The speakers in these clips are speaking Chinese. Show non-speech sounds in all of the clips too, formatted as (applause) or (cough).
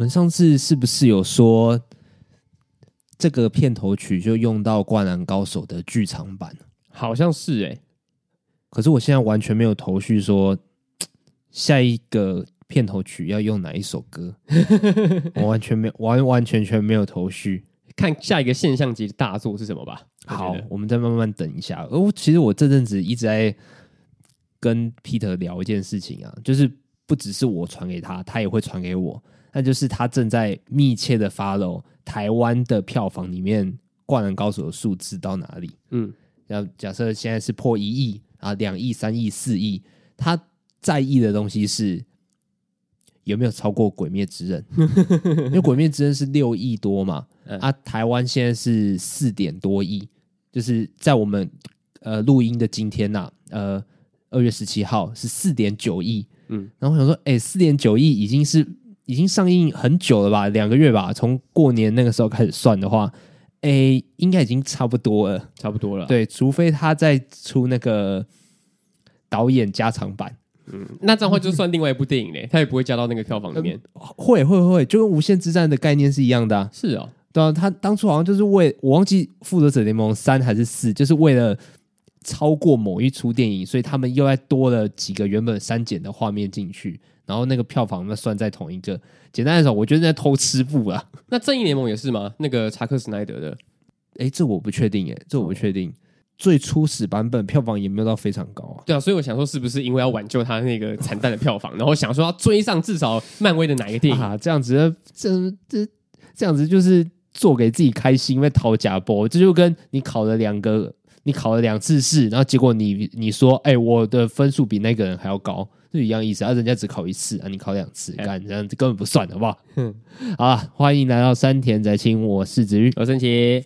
们上次是不是有说这个片头曲就用到《灌篮高手》的剧场版？好像是哎、欸，可是我现在完全没有头绪，说下一个片头曲要用哪一首歌，(laughs) 我完全没有完完全全没有头绪。看下一个现象级的大作是什么吧。好，我们再慢慢等一下。哦，其实我这阵子一直在跟 Peter 聊一件事情啊，就是不只是我传给他，他也会传给我。那就是他正在密切的 follow 台湾的票房里面《灌篮高手》的数字到哪里。嗯，然后假设现在是破一亿啊，两亿、三亿、四亿，他在意的东西是有没有超过《鬼灭之刃》，(laughs) 因为《鬼灭之刃》是六亿多嘛。啊，台湾现在是四点多亿，就是在我们呃录音的今天呐、啊，呃二月十七号是四点九亿，嗯，然后我想说，哎、欸，四点九亿已经是已经上映很久了吧，两个月吧，从过年那个时候开始算的话，哎、欸，应该已经差不多了，差不多了，对，除非他再出那个导演加长版，嗯，那这样的话就算另外一部电影嘞，(laughs) 他也不会加到那个票房里面，嗯、会会会，就跟无限之战的概念是一样的、啊，是哦。对啊，他当初好像就是为我忘记《复仇者联盟三》还是四，就是为了超过某一出电影，所以他们又再多了几个原本删减的画面进去，然后那个票房那算在同一个。简单来说，我觉得在偷吃布啊。(laughs) 那《正义联盟》也是吗？那个查克·史奈德的？哎，这我不确定，哎，这我不确定。哦、最初始版本票房也没有到非常高啊。对啊，所以我想说，是不是因为要挽救他那个惨淡的票房，(laughs) 然后想说要追上至少漫威的哪一个电影？啊，这样子，这这这样子就是。做给自己开心，因为讨假波，这就跟你考了两个，你考了两次试，然后结果你你说，哎、欸，我的分数比那个人还要高，是一样意思啊。人家只考一次啊，你考两次，干、欸、这样子根本不算，好不好？(laughs) 嗯，好了，欢迎来到山田宅青，我是子玉，我是神奇，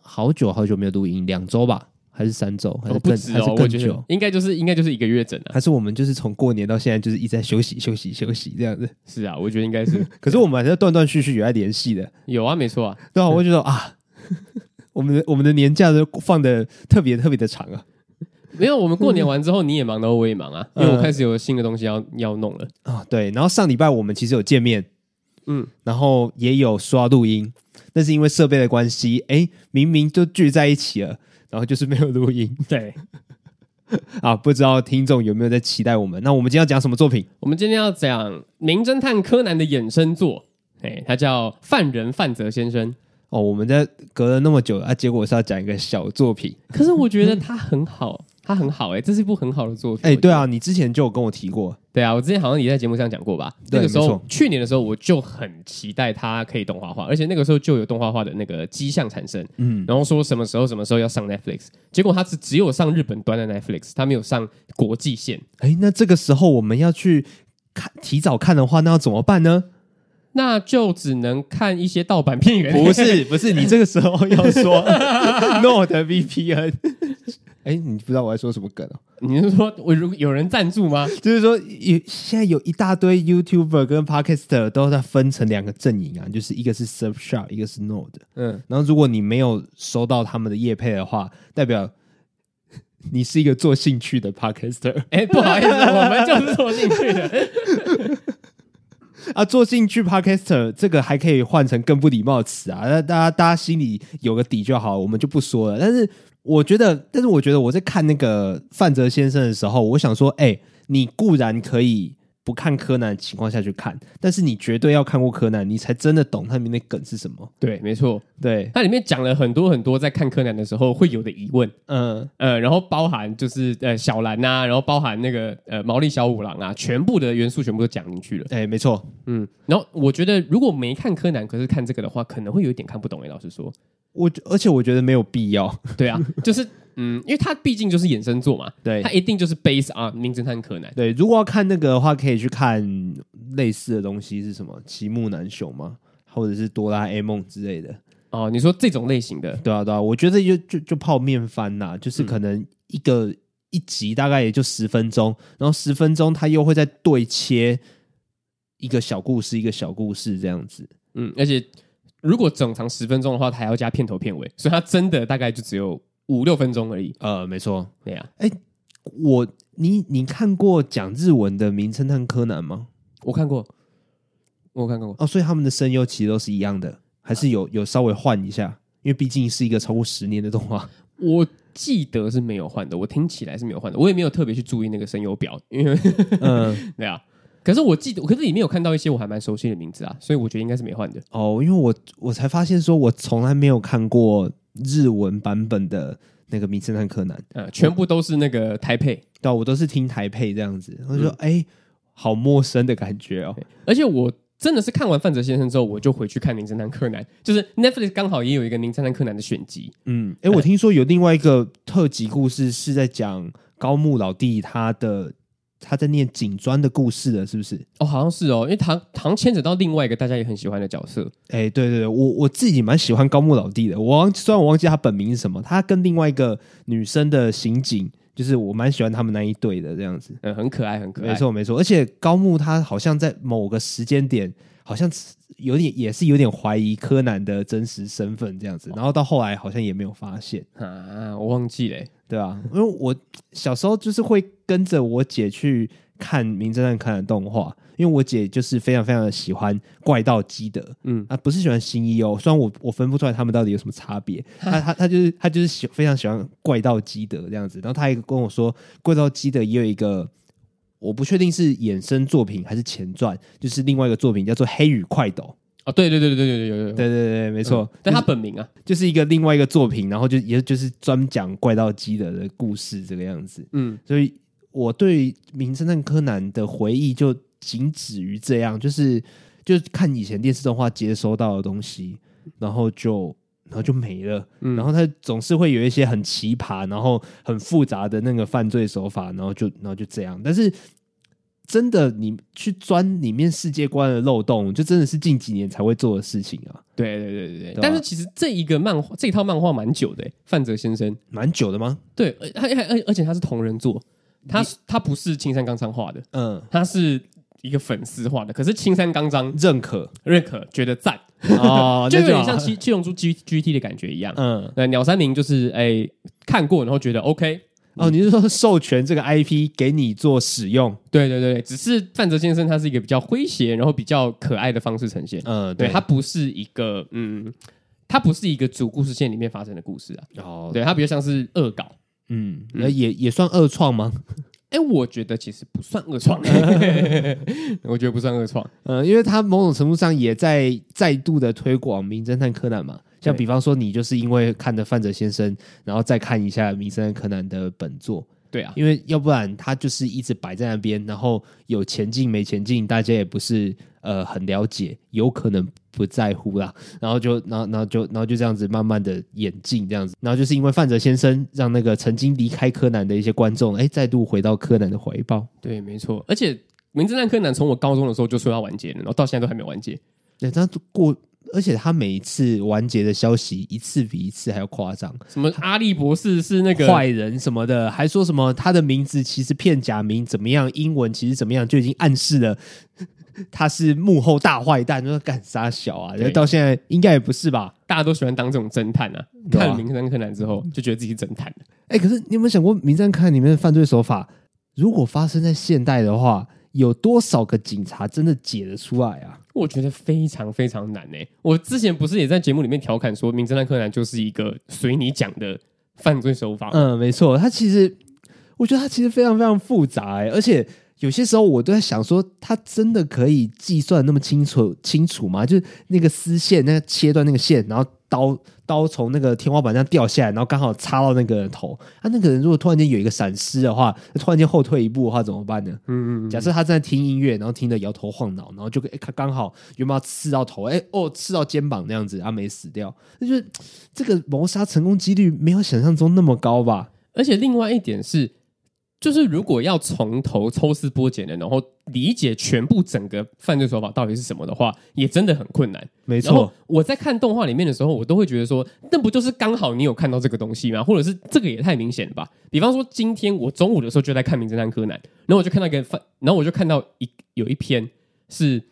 好久好久没有录音，两周吧。还是三周，还是更、哦哦、还是更久？应该就是应该就是一个月整的、啊。还是我们就是从过年到现在就是一直在休息休息休息这样子？是啊，我觉得应该是。(laughs) 可是我们还是断断续续有在联系的。(laughs) 有啊，没错啊。对啊，我就觉得啊，我们的我们的年假都放的特别特别的长啊。没有，我们过年完之后你也忙，然后我也忙啊，因为我开始有新的东西要要弄了啊、哦。对，然后上礼拜我们其实有见面，嗯，然后也有刷录音，但是因为设备的关系，哎，明明就聚在一起了。然后就是没有录音，对，(laughs) 啊，不知道听众有没有在期待我们？那我们今天要讲什么作品？我们今天要讲《名侦探柯南》的衍生作，哎，他叫犯人范泽先生。哦，我们在隔了那么久啊，结果是要讲一个小作品，可是我觉得他很好。(laughs) 它很好哎、欸，这是一部很好的作品。哎、欸，对啊，你之前就有跟我提过。对啊，我之前好像也在节目上讲过吧。那个时候。去年的时候，我就很期待它可以动画化，而且那个时候就有动画化的那个迹象产生。嗯，然后说什么时候什么时候要上 Netflix，结果它只只有上日本端的 Netflix，它没有上国际线。哎、欸，那这个时候我们要去看提早看的话，那要怎么办呢？那就只能看一些盗版片源。不是不是，你这个时候要说 NordVPN。(laughs) 哎，你不知道我在说什么梗哦？你是说我如果有人赞助吗？就是说，有现在有一大堆 YouTuber 跟 Podcaster 都在分成两个阵营啊，就是一个是 Surfshark，一个是 Node。嗯，然后如果你没有收到他们的业配的话，代表 (laughs) 你是一个做兴趣的 Podcaster。哎，不好意思，我们就是做兴趣的。(laughs) 啊，做兴趣 Podcaster 这个还可以换成更不礼貌的词啊，那大家大家心里有个底就好，我们就不说了。但是。我觉得，但是我觉得我在看那个范泽先生的时候，我想说，哎、欸，你固然可以不看柯南的情况下去看，但是你绝对要看过柯南，你才真的懂他里面的梗是什么。对，没错，对，它里面讲了很多很多在看柯南的时候会有的疑问，嗯呃，然后包含就是呃小兰呐、啊，然后包含那个呃毛利小五郎啊，全部的元素全部都讲进去了。哎，没错，嗯，然后我觉得如果没看柯南，可是看这个的话，可能会有一点看不懂。哎，老实说。我而且我觉得没有必要，(laughs) 对啊，就是嗯，因为它毕竟就是衍生作嘛，对，它一定就是 base on 名侦探柯南。对，如果要看那个的话，可以去看类似的东西是什么？奇木楠雄吗？或者是哆啦 A 梦之类的？哦，你说这种类型的？对啊，对啊，我觉得就就就泡面番呐，就是可能一个、嗯、一集大概也就十分钟，然后十分钟它又会再对切一个小故事，一个小故事这样子。嗯，而且。如果整长十分钟的话，它还要加片头片尾，所以它真的大概就只有五六分钟而已。呃，没错，对呀。哎，我你你看过讲日文的《名侦探柯南》吗？我看过。我看过哦，所以他们的声优其实都是一样的，还是有有稍微换一下？因为毕竟是一个超过十年的动画。我记得是没有换的，我听起来是没有换的，我也没有特别去注意那个声优表，因为嗯，(laughs) 对啊。可是我记得，可是里面有看到一些我还蛮熟悉的名字啊，所以我觉得应该是没换的哦。因为我我才发现说，我从来没有看过日文版本的那个《名侦探柯南》，呃，全部都是那个台配，对、啊，我都是听台配这样子。我就说，哎、好陌生的感觉哦。而且我真的是看完《范泽先生》之后，我就回去看《名侦探柯南》，就是 Netflix 刚好也有一个《名侦探柯南》的选集。嗯，哎、欸，我听说有另外一个特辑故事是在讲高木老弟他的。他在念警专的故事了，是不是？哦，好像是哦，因为他好像牵扯到另外一个大家也很喜欢的角色。哎，对对对，我我自己蛮喜欢高木老弟的。我忘，虽然我忘记他本名是什么，他跟另外一个女生的刑警，就是我蛮喜欢他们那一对的这样子。嗯，很可爱，很可爱。没错没错，而且高木他好像在某个时间点，好像有点也是有点怀疑柯南的真实身份这样子，然后到后来好像也没有发现啊，我忘记了。对啊，因为我小时候就是会跟着我姐去看《名侦探柯南》动画，因为我姐就是非常非常的喜欢怪盗基德，嗯，啊，不是喜欢新一哦，虽然我我分不出来他们到底有什么差别，(laughs) 他他他就是他就是喜非常喜欢怪盗基德这样子，然后他还跟我说，怪盗基德也有一个，我不确定是衍生作品还是前传，就是另外一个作品叫做《黑羽快斗》。哦，对对对对对对有有有，对对对，没错。但他本名啊，就是一个另外一个作品，然后就也就是专讲怪盗基德的故事这个样子。嗯，所以我对名侦探柯南的回忆就仅止于这样，就是就是看以前电视动画接收到的东西，然后就然后就没了。嗯，然后他总是会有一些很奇葩，然后很复杂的那个犯罪手法，然后就然后就这样，但是。真的，你去钻里面世界观的漏洞，就真的是近几年才会做的事情啊！对对对对对。但是其实这一个漫画，这一套漫画蛮久的，范泽先生蛮久的吗？对，而而而且他是同人作，他他不是青山刚昌画的，嗯，他是一个粉丝画的。可是青山刚昌认可认可，觉得赞哦，(laughs) 就有点像七七龙珠 G G T 的感觉一样。嗯，那鸟山明就是哎看过，然后觉得 OK。哦，你是说授权这个 IP 给你做使用？对对对，只是范泽先生他是一个比较诙谐，然后比较可爱的方式呈现。嗯，对，他不是一个嗯，他不是一个主故事线里面发生的故事啊。哦，对，他比较像是恶搞。嗯，那也也算恶创吗？哎，我觉得其实不算恶创，(laughs) 我觉得不算恶创。嗯，因为他某种程度上也在再度的推广名侦探柯南嘛。像比方说，你就是因为看的范泽先生，然后再看一下《名侦探柯南》的本作，对啊，因为要不然他就是一直摆在那边，然后有前进没前进，大家也不是呃很了解，有可能不在乎啦，然后就然后然后就然后就这样子慢慢的演进这样子，然后就是因为范泽先生让那个曾经离开柯南的一些观众，哎，再度回到柯南的怀抱。对，没错，而且《名侦探柯南》从我高中的时候就说要完结了，然后到现在都还没有完结，对，这样过。而且他每一次完结的消息一次比一次还要夸张，什么阿笠博士是那个坏人什么的，还说什么他的名字其实片假名怎么样，英文其实怎么样，就已经暗示了 (laughs) 他是幕后大坏蛋，就说干啥小啊？然后到现在应该也不是吧？大家都喜欢当这种侦探啊！看了《名侦探柯南》之后，就觉得自己是侦探。哎、欸，可是你有没有想过，《名侦探柯南》里面的犯罪手法，如果发生在现代的话，有多少个警察真的解得出来啊？我觉得非常非常难呢、欸！我之前不是也在节目里面调侃说，《名侦探柯南》就是一个随你讲的犯罪手法。嗯，没错，他其实，我觉得他其实非常非常复杂、欸，而且有些时候我都在想说，他真的可以计算那么清楚清楚吗？就是那个丝线，那个切断那个线，然后。刀刀从那个天花板上掉下来，然后刚好插到那个人头。他、啊、那个人如果突然间有一个闪失的话，突然间后退一步的话怎么办呢？嗯嗯，嗯。假设他正在听音乐，然后听得摇头晃脑，然后就他刚好有没有刺到头？哎哦，刺到肩膀那样子，他没死掉。那就这个谋杀成功几率没有想象中那么高吧？而且另外一点是。就是如果要从头抽丝剥茧的，然后理解全部整个犯罪手法到底是什么的话，也真的很困难。没错，我在看动画里面的时候，我都会觉得说，那不就是刚好你有看到这个东西吗？或者是这个也太明显了吧？比方说，今天我中午的时候就在看《名侦探柯南》，然后我就看到一个犯，然后我就看到一有一篇是，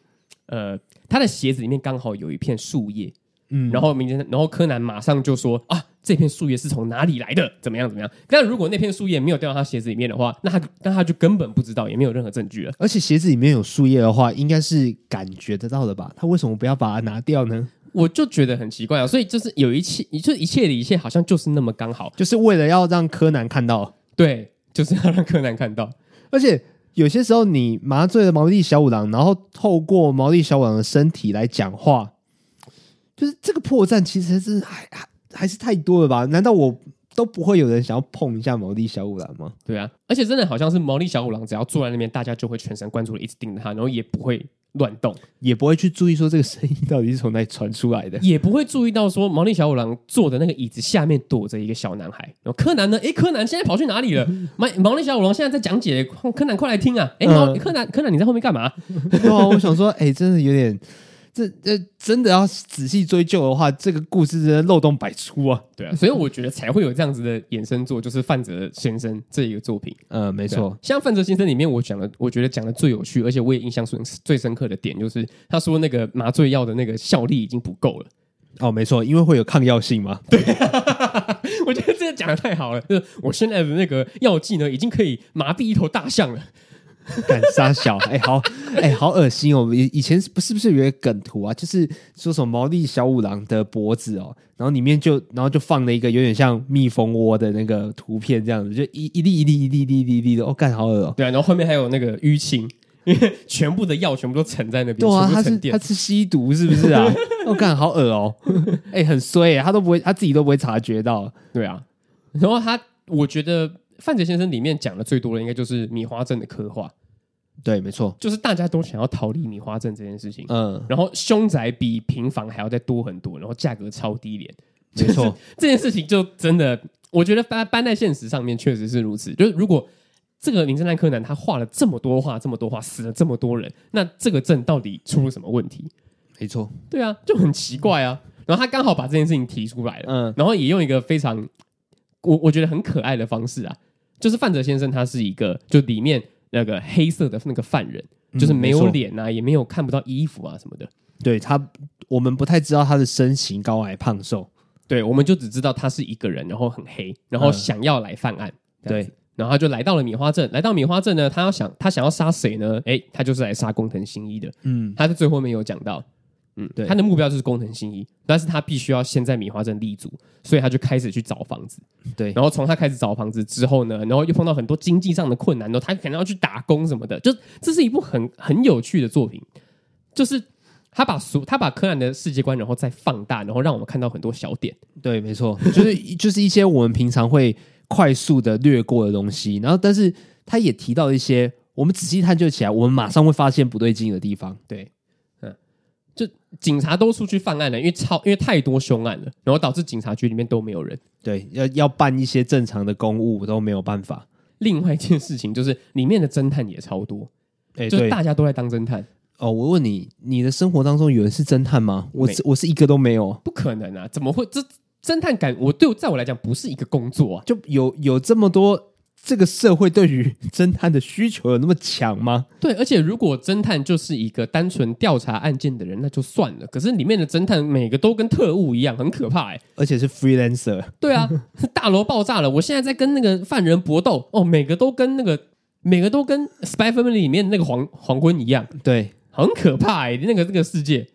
呃，他的鞋子里面刚好有一片树叶，嗯，然后名侦探，然后柯南马上就说啊。这片树叶是从哪里来的，怎么样怎么样。但如果那片树叶没有掉到他鞋子里面的话，那他那他就根本不知道，也没有任何证据了。而且鞋子里面有树叶的话，应该是感觉得到的吧？他为什么不要把它拿掉呢？我就觉得很奇怪啊。所以就是有一切，就一切的一切，好像就是那么刚好，就是为了要让柯南看到。对，就是要让柯南看到。而且有些时候，你麻醉了毛利小五郎，然后透过毛利小五郎的身体来讲话。就是这个破绽，其实是还还还是太多了吧？难道我都不会有人想要碰一下毛利小五郎吗？对啊，而且真的好像是毛利小五郎，只要坐在那边，大家就会全神贯注的一直盯着他，然后也不会乱动，也不会去注意说这个声音到底是从哪里传出来的，也不会注意到说毛利小五郎坐的那个椅子下面躲着一个小男孩。然后柯南呢？诶，柯南现在跑去哪里了？(laughs) 毛毛利小五郎现在在讲解，柯南快来听啊！诶，毛柯南柯南你在后面干嘛？(laughs) 对啊，我想说，诶，真的有点。这这真的要仔细追究的话，这个故事真的漏洞百出啊！对啊，所以我觉得才会有这样子的衍生作，就是范泽先生这一个作品。呃，没错，像范泽先生里面，我讲的，我觉得讲的最有趣，而且我也印象最最深刻的点，就是他说那个麻醉药的那个效力已经不够了。哦，没错，因为会有抗药性嘛。(laughs) 对，我觉得这个讲的太好了，就是我现在的那个药剂呢，已经可以麻痹一头大象了。(laughs) 敢杀小哎、欸，好哎、欸，好恶心哦！以以前不是不是有一个梗图啊，就是说什么毛利小五郎的脖子哦，然后里面就然后就放了一个有点像蜜蜂窝的那个图片，这样子就一一粒一粒一粒一粒一粒的哦，干好恶哦！对啊，然后后面还有那个淤青，因为全部的药全部都沉在那边。对啊，他是他是吸毒是不是啊？(laughs) 哦干好恶哦！哎、欸，很衰哎，他都不会他自己都不会察觉到。对啊，然后他我觉得。范泽先生里面讲的最多的，应该就是米花镇的刻画。对，没错，就是大家都想要逃离米花镇这件事情。嗯，然后凶宅比平房还要再多很多，然后价格超低廉。没错，(laughs) 这件事情就真的，我觉得搬搬在现实上面确实是如此。就是如果这个名侦探柯南他画了这么多画，这么多画，死了这么多人，那这个镇到底出了什么问题？没错，对啊，就很奇怪啊。然后他刚好把这件事情提出来了，嗯，然后也用一个非常我我觉得很可爱的方式啊。就是范泽先生，他是一个就里面那个黑色的那个犯人，嗯、就是没有脸啊，也没有看不到衣服啊什么的。对他，我们不太知道他的身形高矮胖瘦，对，我们就只知道他是一个人，然后很黑，然后想要来犯案。嗯、对，然后他就来到了米花镇，来到米花镇呢，他要想他想要杀谁呢？哎，他就是来杀工藤新一的。嗯，他在最后面有讲到。嗯，对，他的目标就是工藤新一，但是他必须要先在米花镇立足，所以他就开始去找房子。对，然后从他开始找房子之后呢，然后又碰到很多经济上的困难，然后他可能要去打工什么的，就这是一部很很有趣的作品，就是他把所他把柯南的世界观然后再放大，然后让我们看到很多小点。对，没错，就是就是一些我们平常会快速的略过的东西，然后但是他也提到一些我们仔细探究起来，我们马上会发现不对劲的地方。对。就警察都出去犯案了，因为超因为太多凶案了，然后导致警察局里面都没有人。对，要要办一些正常的公务都没有办法。另外一件事情就是里面的侦探也超多，哎、欸，就是大家都在当侦探。哦，我问你，你的生活当中有人是侦探吗？我是我是一个都没有，不可能啊！怎么会？这侦探感，我对我在我来讲不是一个工作啊，就有有这么多。这个社会对于侦探的需求有那么强吗？对，而且如果侦探就是一个单纯调查案件的人，那就算了。可是里面的侦探每个都跟特务一样，很可怕哎，而且是 freelancer。对啊，(laughs) 大楼爆炸了，我现在在跟那个犯人搏斗哦，每个都跟那个每个都跟 Spy Family 里面那个黄黄昏一样，对，很可怕哎。那个这个世界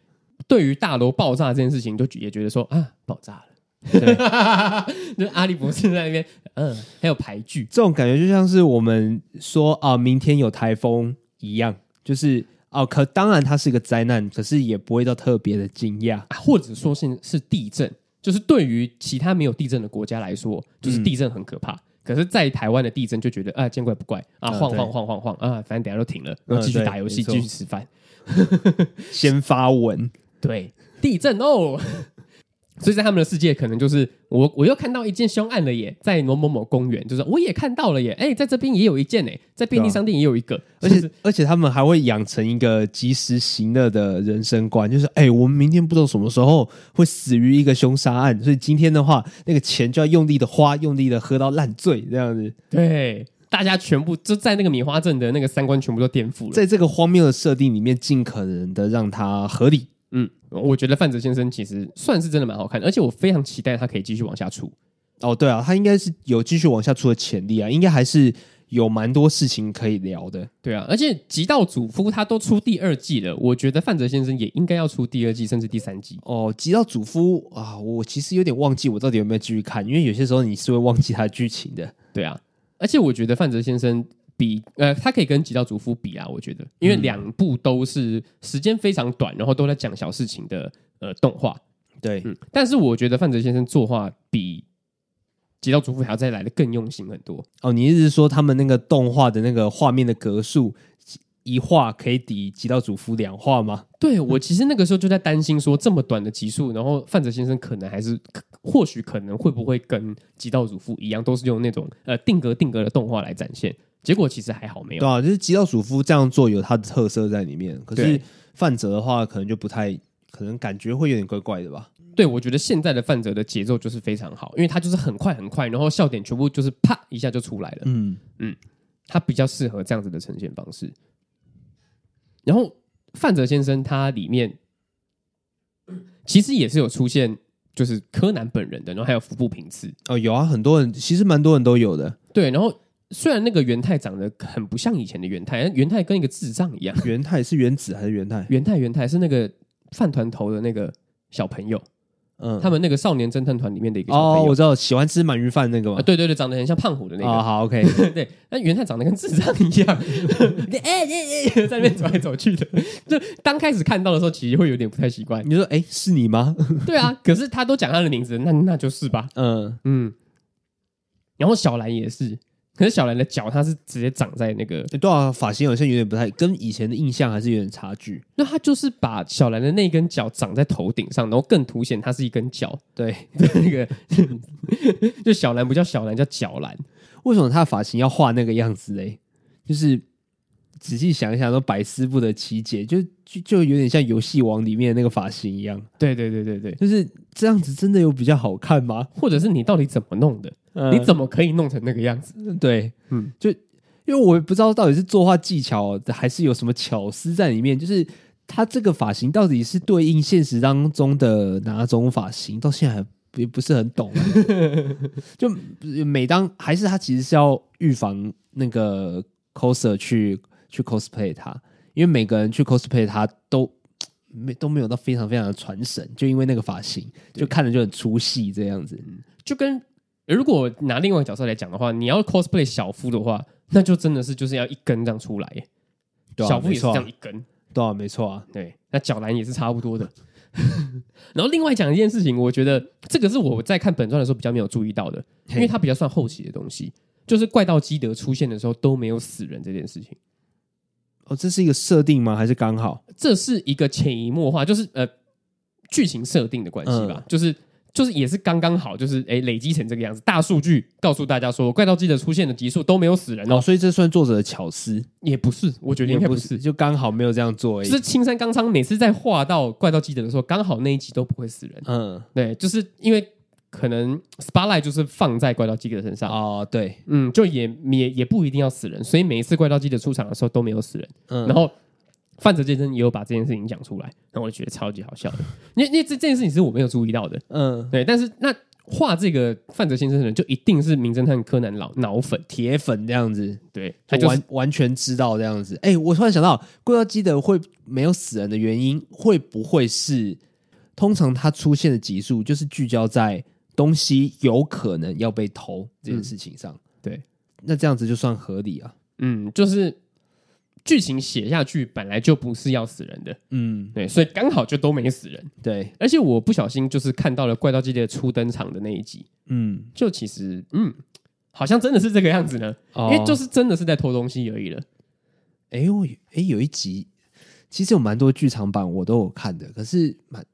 对于大楼爆炸这件事情，就也觉得说啊，爆炸了。对，(laughs) 就是阿笠博士在那边，嗯，还有排剧，这种感觉就像是我们说啊，明天有台风一样，就是哦，可当然它是一个灾难，可是也不会到特别的惊讶，啊，或者说是是地震，就是对于其他没有地震的国家来说，就是地震很可怕，嗯、可是，在台湾的地震就觉得啊，见怪不怪。啊，晃晃晃晃晃。啊，反正等下都停了，然后继续打游戏，继续吃饭，(laughs) 先发文，对，地震哦。所以在他们的世界，可能就是我我又看到一件凶案了耶，在某某某公园，就是我也看到了耶，哎，在这边也有一件哎，在便利商店也有一个，而且而且他们还会养成一个及时行乐的人生观，就是哎，我们明天不知道什么时候会死于一个凶杀案，所以今天的话，那个钱就要用力的花，用力的喝到烂醉，这样子。对，大家全部就在那个米花镇的那个三观全部都颠覆了，在这个荒谬的设定里面，尽可能的让它合理。嗯，我觉得范泽先生其实算是真的蛮好看的，而且我非常期待他可以继续往下出。哦，对啊，他应该是有继续往下出的潜力啊，应该还是有蛮多事情可以聊的。对啊，而且《极道主夫》他都出第二季了，我觉得范泽先生也应该要出第二季，甚至第三季。哦，《极道主夫》啊，我其实有点忘记我到底有没有继续看，因为有些时候你是会忘记他的剧情的。对啊，而且我觉得范泽先生比呃，他可以跟《极道主夫》比啊，我觉得，因为两部都是时间非常短，然后都在讲小事情的呃动画。对，嗯，但是我觉得范泽先生作画比。极道主夫还要再来的更用心很多哦。你意思是说，他们那个动画的那个画面的格数一画可以抵极道主夫两画吗？对，我其实那个时候就在担心说，这么短的集数，然后范泽先生可能还是或许可能会不会跟极道主夫一样，都是用那种呃定格定格的动画来展现。结果其实还好没有。对啊，就是吉道主夫这样做有他的特色在里面，可是范泽的话可能就不太，可能感觉会有点怪怪的吧。对，我觉得现在的范泽的节奏就是非常好，因为他就是很快很快，然后笑点全部就是啪一下就出来了。嗯嗯，他比较适合这样子的呈现方式。然后范泽先生他里面其实也是有出现，就是柯南本人的，然后还有服部平次。哦，有啊，很多人其实蛮多人都有的。对，然后虽然那个元太长得很不像以前的元太，元太跟一个智障一样。元太是原子还是元太？元太元太是那个饭团头的那个小朋友。嗯，他们那个少年侦探团里面的一个小朋友，哦，我知道，喜欢吃鳗鱼饭那个吗？啊，对对对，长得很像胖虎的那个。哦、好，OK，(laughs) 对，但元太长得跟智障一样，哎哎哎，在那边走来走去的。就刚开始看到的时候，其实会有点不太习惯。你说，哎，是你吗？对啊，(laughs) 可是他都讲他的名字，那那就是吧。嗯嗯。然后小兰也是。可是小兰的脚，它是直接长在那个，对啊，发型好像有点不太，跟以前的印象还是有点差距。那他就是把小兰的那根脚长在头顶上，然后更凸显它是一根脚。对，(laughs) 对那个 (laughs) 就小兰不叫小兰，叫脚兰。为什么他的发型要画那个样子嘞？就是仔细想一想，都百思不得其解。就就就有点像游戏王里面的那个发型一样。对对对对对，就是这样子，真的有比较好看吗？或者是你到底怎么弄的？你怎么可以弄成那个样子？嗯、对，嗯，就因为我也不知道到底是作画技巧，还是有什么巧思在里面。就是他这个发型到底是对应现实当中的哪种发型，到现在还不不是很懂。(laughs) 就每当还是他其实是要预防那个 coser 去去 cosplay 他，因为每个人去 cosplay 他都没都没有到非常非常的传神，就因为那个发型，就看着就很出戏这样子，就跟。如果拿另外一个角色来讲的话，你要 cosplay 小夫的话，那就真的是就是要一根这样出来耶。对啊，小夫也是这样一根，对啊，没错啊，对。那角兰也是差不多的。(laughs) 然后另外讲一件事情，我觉得这个是我在看本传的时候比较没有注意到的，因为它比较算后期的东西，就是怪盗基德出现的时候都没有死人这件事情。哦，这是一个设定吗？还是刚好？这是一个潜移默化，就是呃剧情设定的关系吧，嗯、就是。就是也是刚刚好，就是哎，累积成这个样子。大数据告诉大家说，怪盗基德出现的集数都没有死人哦，所以这算作者的巧思？也不是，我觉得应该不是，就刚好没有这样做而已。就是青山刚昌每次在画到怪盗基德的时候，刚好那一集都不会死人。嗯，对，就是因为可能 spotlight 就是放在怪盗基德身上哦，对，嗯，就也也也不一定要死人，所以每一次怪盗基德出场的时候都没有死人。嗯，然后。范泽先生也有把这件事情讲出来，然后我就觉得超级好笑的，因为因为这这件事情是我没有注意到的，嗯，对，但是那画这个范泽先生的人就一定是名侦探柯南老脑粉铁粉这样子，对，他就完完全知道这样子。哎，我突然想到，怪盗基德会没有死人的原因，会不会是通常他出现的集数就是聚焦在东西有可能要被偷这件事情上？嗯、对，那这样子就算合理啊。嗯，就是。剧情写下去本来就不是要死人的，嗯，对，所以刚好就都没死人，对。而且我不小心就是看到了怪盗基德初登场的那一集，嗯，就其实，嗯，好像真的是这个样子呢，哦、因为就是真的是在偷东西而已了。哎我，哎，有一集其实有蛮多剧场版我都有看的，可是蛮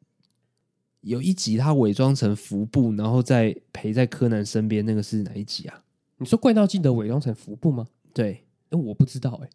有一集他伪装成服部，然后再陪在柯南身边，那个是哪一集啊？你说怪盗基德伪装成服部吗？对，哎，我不知道、欸，哎。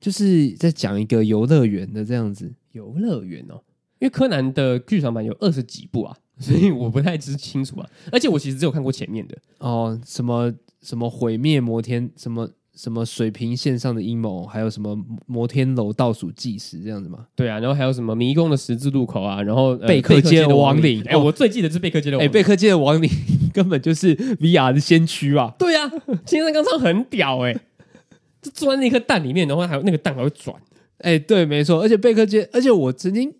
就是在讲一个游乐园的这样子，游乐园哦，因为柯南的剧场版有二十几部啊，所以我不太知清楚啊。而且我其实只有看过前面的哦，什么什么毁灭摩天，什么什么水平线上的阴谋，还有什么摩天楼倒数计时这样子吗？对啊，然后还有什么迷宫的十字路口啊，然后贝克街的亡灵。哎，我最记得是贝克街的亡灵。哎，贝克街的亡灵 (laughs) 根本就是 VR 的先驱啊！对啊，青山刚昌很屌哎，就钻那颗蛋里面，然后还有那个蛋还会转。哎，对，没错，而且贝克街，而且我曾经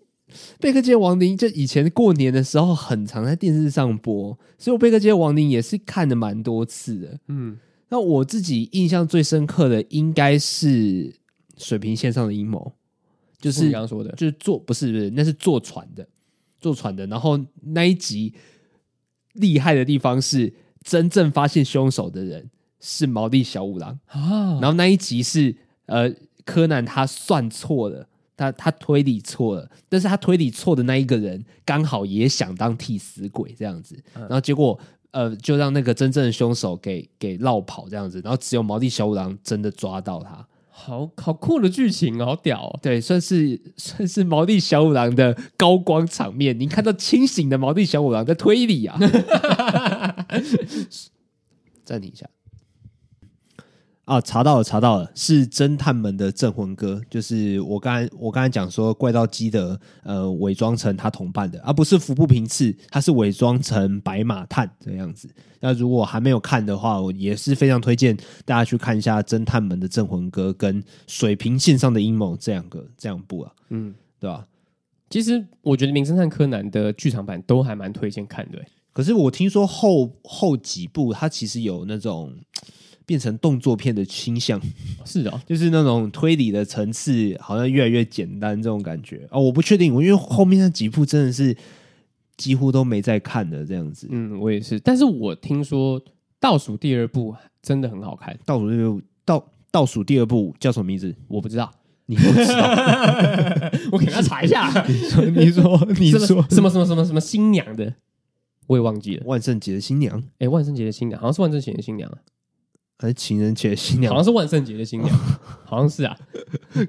贝克街亡灵就以前过年的时候很常在电视上播，所以我贝克街亡灵也是看了蛮多次的。嗯。那我自己印象最深刻的应该是水平线上的阴谋，就是你刚刚说的，就是坐不是不是，那是坐船的，坐船的。然后那一集厉害的地方是，真正发现凶手的人是毛利小五郎啊。然后那一集是呃，柯南他算错了，他他推理错了，但是他推理错的那一个人刚好也想当替死鬼这样子，然后结果。呃，就让那个真正的凶手给给绕跑这样子，然后只有毛利小五郎真的抓到他，好好酷的剧情，好屌哦！对，算是算是毛利小五郎的高光场面。你看到清醒的毛利小五郎在推理啊！(laughs) 暂停一下。啊，查到了，查到了，是侦探们的镇魂歌，就是我刚才我刚才讲说怪盗基德呃伪装成他同伴的，而、啊、不是服部平次，他是伪装成白马探这样子。那如果还没有看的话，我也是非常推荐大家去看一下侦探们的镇魂歌跟水平线上的阴谋这两个这两部啊，嗯，对吧？其实我觉得名侦探柯南的剧场版都还蛮推荐看的，可是我听说后后几部它其实有那种。变成动作片的倾向，(laughs) 是的，就是那种推理的层次好像越来越简单这种感觉啊、哦，我不确定，我因为后面那几部真的是几乎都没在看的这样子。嗯，我也是，但是我听说倒数第二部真的很好看。倒数第二部倒倒数第二部叫什么名字？我不知道，你不知道？(laughs) 我给他查一下。(laughs) 你说，你说，你说什么什么什么什么新娘的？我也忘记了。万圣节的新娘？哎，万圣节的新娘，好像是万圣节的新娘啊。还是情人节新娘，好像是万圣节的新娘，(laughs) 好像是啊。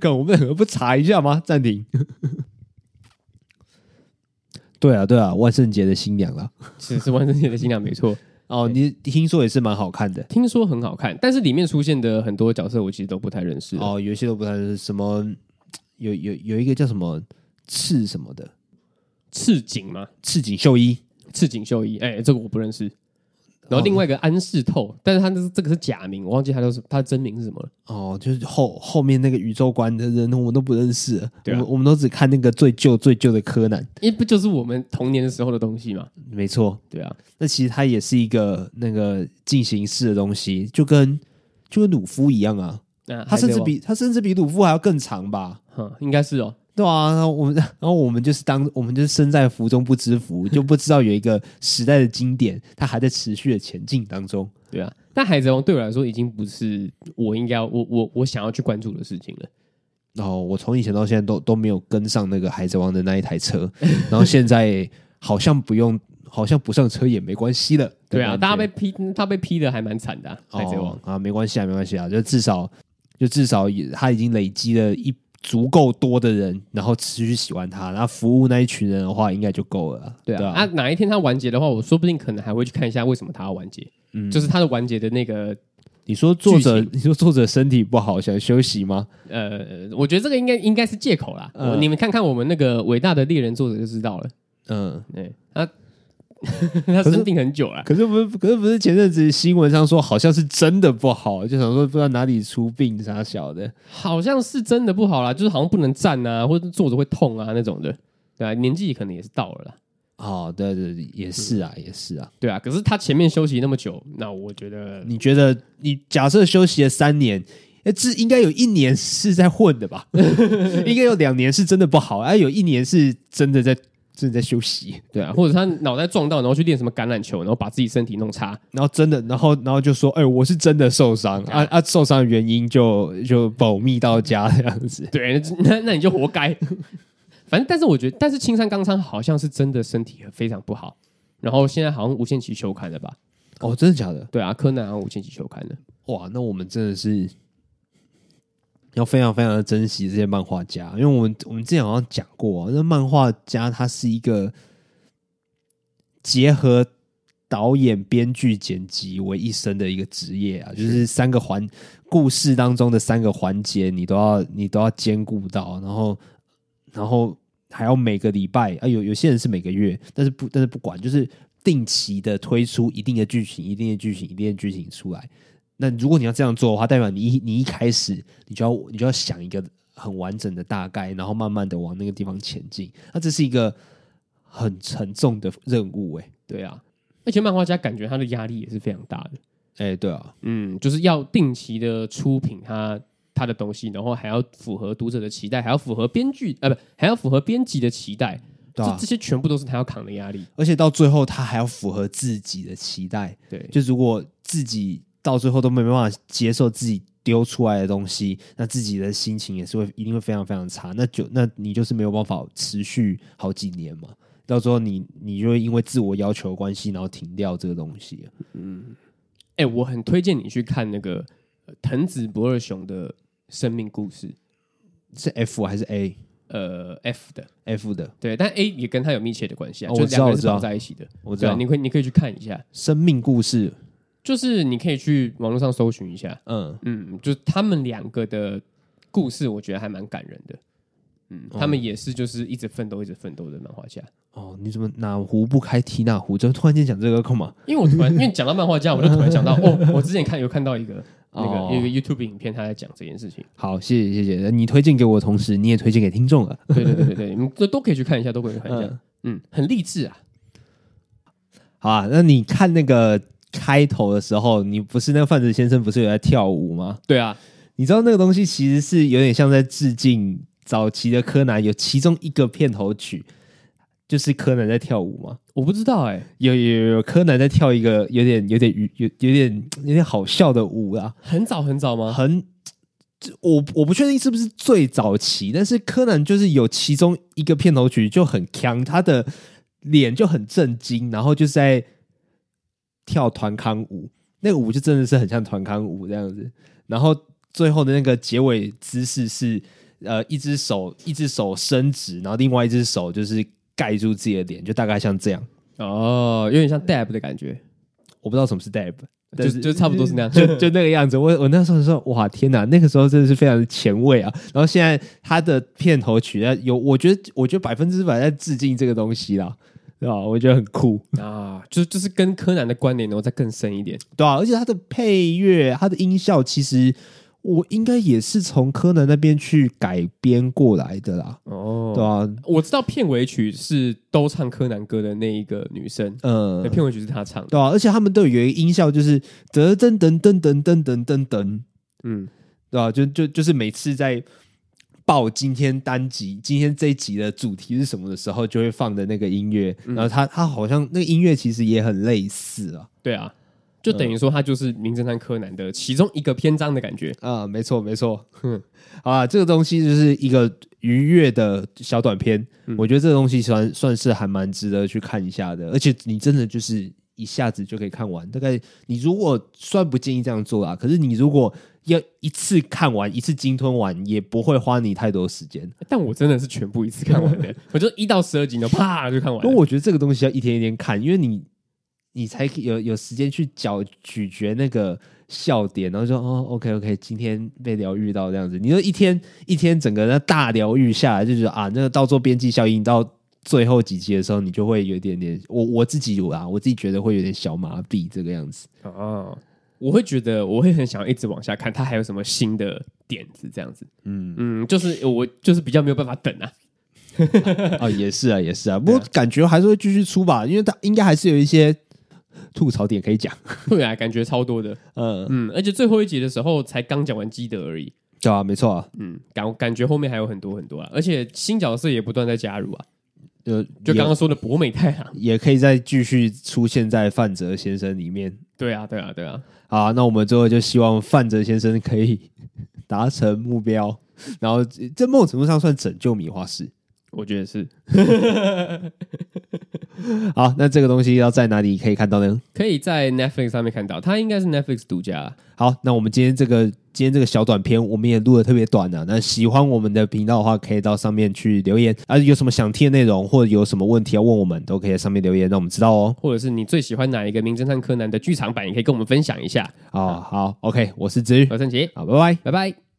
看我们两个不查一下吗？暂停。(laughs) 对啊，对啊，万圣节的新娘啦，是是万圣节的新娘，没错。(laughs) 哦，你听说也是蛮好看的，听说很好看，但是里面出现的很多角色，我其实都不太认识。哦，有些都不太认识。什么？有有有一个叫什么赤什么的赤井吗？赤井秀一，赤井秀一。哎，这个我不认识。然后另外一个安室透，但是他这这个是假名，我忘记他都是他的真名是什么了。哦，就是后后面那个宇宙观的人，我们都不认识了。对啊，我们我们都只看那个最旧最旧的柯南，因为不就是我们童年的时候的东西嘛？没错，对啊。那其实它也是一个那个进行式的东西，就跟就跟鲁夫一样啊。啊，他甚至比他甚至比鲁夫还要更长吧？哼，应该是哦。对啊，然后我们，(laughs) 然后我们就是当我们就是身在福中不知福，就不知道有一个时代的经典，它还在持续的前进当中。对啊，但海贼王对我来说已经不是我应该我我我想要去关注的事情了。然后我从以前到现在都都没有跟上那个海贼王的那一台车，(laughs) 然后现在好像不用，好像不上车也没关系了。对啊，大家被批，他被批的还蛮惨的，啊。海贼王，哦，啊，没关系啊，没关系啊，就至少就至少也他已经累积了一。足够多的人，然后持续喜欢他，然后服务那一群人的话，应该就够了。对啊，对啊，啊，哪一天他完结的话，我说不定可能还会去看一下为什么他要完结。嗯，就是他的完结的那个，你说作者，你说作者身体不好想休息吗？呃，我觉得这个应该应该是借口啦。呃，你们看看我们那个伟大的猎人作者就知道了。嗯，对，他。(laughs) 他生病很久了，可是不是，可是不是前阵子新闻上说好像是真的不好，就想说不知道哪里出病啥小的，好像是真的不好啦，就是好像不能站啊，或者坐着会痛啊那种的，对啊，年纪可能也是到了啦。哦，对对对，也是啊，也是啊，对啊。可是他前面休息那么久，那我觉得，你觉得你假设休息了三年，哎，这应该有一年是在混的吧？(laughs) 应该有两年是真的不好，啊，有一年是真的在。正在休息，对啊，或者他脑袋撞到，然后去练什么橄榄球，然后把自己身体弄差，然后真的，然后然后就说：“哎、欸，我是真的受伤啊啊！受伤的原因就就保密到家这样子。”对，那那你就活该。反正，但是我觉得，但是青山刚昌好像是真的身体非常不好，然后现在好像无限期休刊了吧？哦，真的假的？对啊，柯南好像无限期休刊了。哇，那我们真的是。要非常非常的珍惜这些漫画家，因为我们我们之前好像讲过，那漫画家他是一个结合导演、编剧、剪辑为一身的一个职业啊，就是三个环故事当中的三个环节，你都要你都要兼顾到，然后然后还要每个礼拜啊，有有些人是每个月，但是不但是不管，就是定期的推出一定的剧情、一定的剧情、一定的剧情出来。那如果你要这样做的话，代表你一你一开始你就要你就要想一个很完整的大概，然后慢慢的往那个地方前进。那这是一个很沉重的任务，欸，哎，对啊。而且漫画家感觉他的压力也是非常大的，哎、欸，对啊，嗯，就是要定期的出品他他的东西，然后还要符合读者的期待，还要符合编剧啊，不，还要符合编辑的期待，对啊，这这些全部都是他要扛的压力。而且到最后，他还要符合自己的期待，对，就如果自己到最后都没办法接受自己丢出来的东西，那自己的心情也是会一定会非常非常差，那就那你就是没有办法持续好几年嘛。到时候你你就会因为自我要求关系，然后停掉这个东西。嗯，哎、欸，我很推荐你去看那个藤子不二雄的生命故事，是 F 还是 A？呃，F 的，F 的，对，但 A 也跟他有密切的关系啊，哦、就两个人是绑在一起的。我知道，你可以你可以去看一下生命故事，就是你可以去网络上搜寻一下。嗯嗯，就是他们两个的故事，我觉得还蛮感人的。嗯，他们也是就是一直奋斗、一直奋斗的漫画家。哦，你怎么哪壶不开提哪壶？怎么突然间讲这个干嘛？因为我突然 (laughs) 因为讲到漫画家，我就突然想到，哦，我之前看有看到一个那个一个 YouTube 影片，他在讲这件事情。好，谢谢谢谢。你推荐给我的同时，你也推荐给听众了。对对对对对，你们都都可以去看一下，都可以去看一下。嗯，很励志啊。好啊，那你看那个开头的时候，你不是那个范子先生不是有在跳舞吗？对啊，你知道那个东西其实是有点像在致敬。早期的柯南有其中一个片头曲，就是柯南在跳舞吗？我不知道哎、欸，有有有柯南在跳一个有点有点有有有点有点好笑的舞啊，很早很早吗？很，我我不确定是不是最早期，但是柯南就是有其中一个片头曲就很强，他的脸就很震惊，然后就是在跳团康舞，那个舞就真的是很像团康舞这样子，然后最后的那个结尾姿势是。呃，一只手一只手伸直，然后另外一只手就是盖住自己的脸，就大概像这样。哦，有点像 dab 的感觉。我不知道什么是 dab，就就差不多是那样，就就那个样子。我我那时候说，哇，天哪，那个时候真的是非常的前卫啊。然后现在他的片头曲有，我觉得我觉得百分之百在致敬这个东西啦，对吧？我觉得很酷啊，就就是跟柯南的关联然后再更深一点，对啊，而且它的配乐，它的音效其实。我应该也是从柯南那边去改编过来的啦。哦，对啊，我知道片尾曲是都唱柯南歌的那一个女生，嗯，片尾曲是她唱的，对啊，而且他们都有一个音效，就是噔噔噔噔噔噔噔噔噔，嗯，对啊？就就就是每次在报今天单集、今天这一集的主题是什么的时候，就会放的那个音乐，然后他他好像那个音乐其实也很类似啊，对啊。就等于说，它就是《名侦探柯南》的其中一个篇章的感觉啊，没错没错。(laughs) 哼，啊，这个东西就是一个愉悦的小短片，嗯、我觉得这个东西算算是还蛮值得去看一下的，而且你真的就是一下子就可以看完。大概你如果算不建议这样做啊，可是你如果要一次看完，一次鲸吞完，也不会花你太多时间。但我真的是全部一次看完的，(laughs) 我就一到十二集就啪就看完。因为我觉得这个东西要一天一天看，因为你。你才有有时间去嚼咀嚼那个笑点，然后说哦，OK OK，今天被疗愈到这样子。你说一天一天整个那大疗愈下来，就觉得啊，那个到做边际效应到最后几集的时候，你就会有一点点，我我自己有啊，我自己觉得会有点小麻痹这个样子。哦，我会觉得我会很想要一直往下看，它还有什么新的点子这样子。嗯。嗯，就是我就是比较没有办法等啊。啊，(laughs) 也是啊，也是啊，不过感觉还是会继续出吧，因为它应该还是有一些。吐槽点可以讲，对啊，感觉超多的，嗯。嗯，而且最后一集的时候才刚讲完基德而已，对啊，没错啊，嗯，感感觉后面还有很多很多啊，而且新角色也不断在加入啊，就就刚刚说的博美太郎。也可以再继续出现在范泽先生里面，对啊，对啊，对啊，好，那我们最后就希望范泽先生可以 (laughs) 达成目标，然后在某种程度上算拯救米花市。我觉得是，(laughs) 好，那这个东西要在哪里可以看到呢？可以在 Netflix 上面看到，它应该是 Netflix 独家。好，那我们今天这个今天这个小短片我们也录的特别短啊。那喜欢我们的频道的话，可以到上面去留言啊。有什么想听的内容，或者有什么问题要问我们，都可以在上面留言，让我们知道哦。或者是你最喜欢哪一个《名侦探柯南》的剧场版，也可以跟我们分享一下。哦，好，OK，我是子玉，我是陈杰，好，拜拜，拜拜。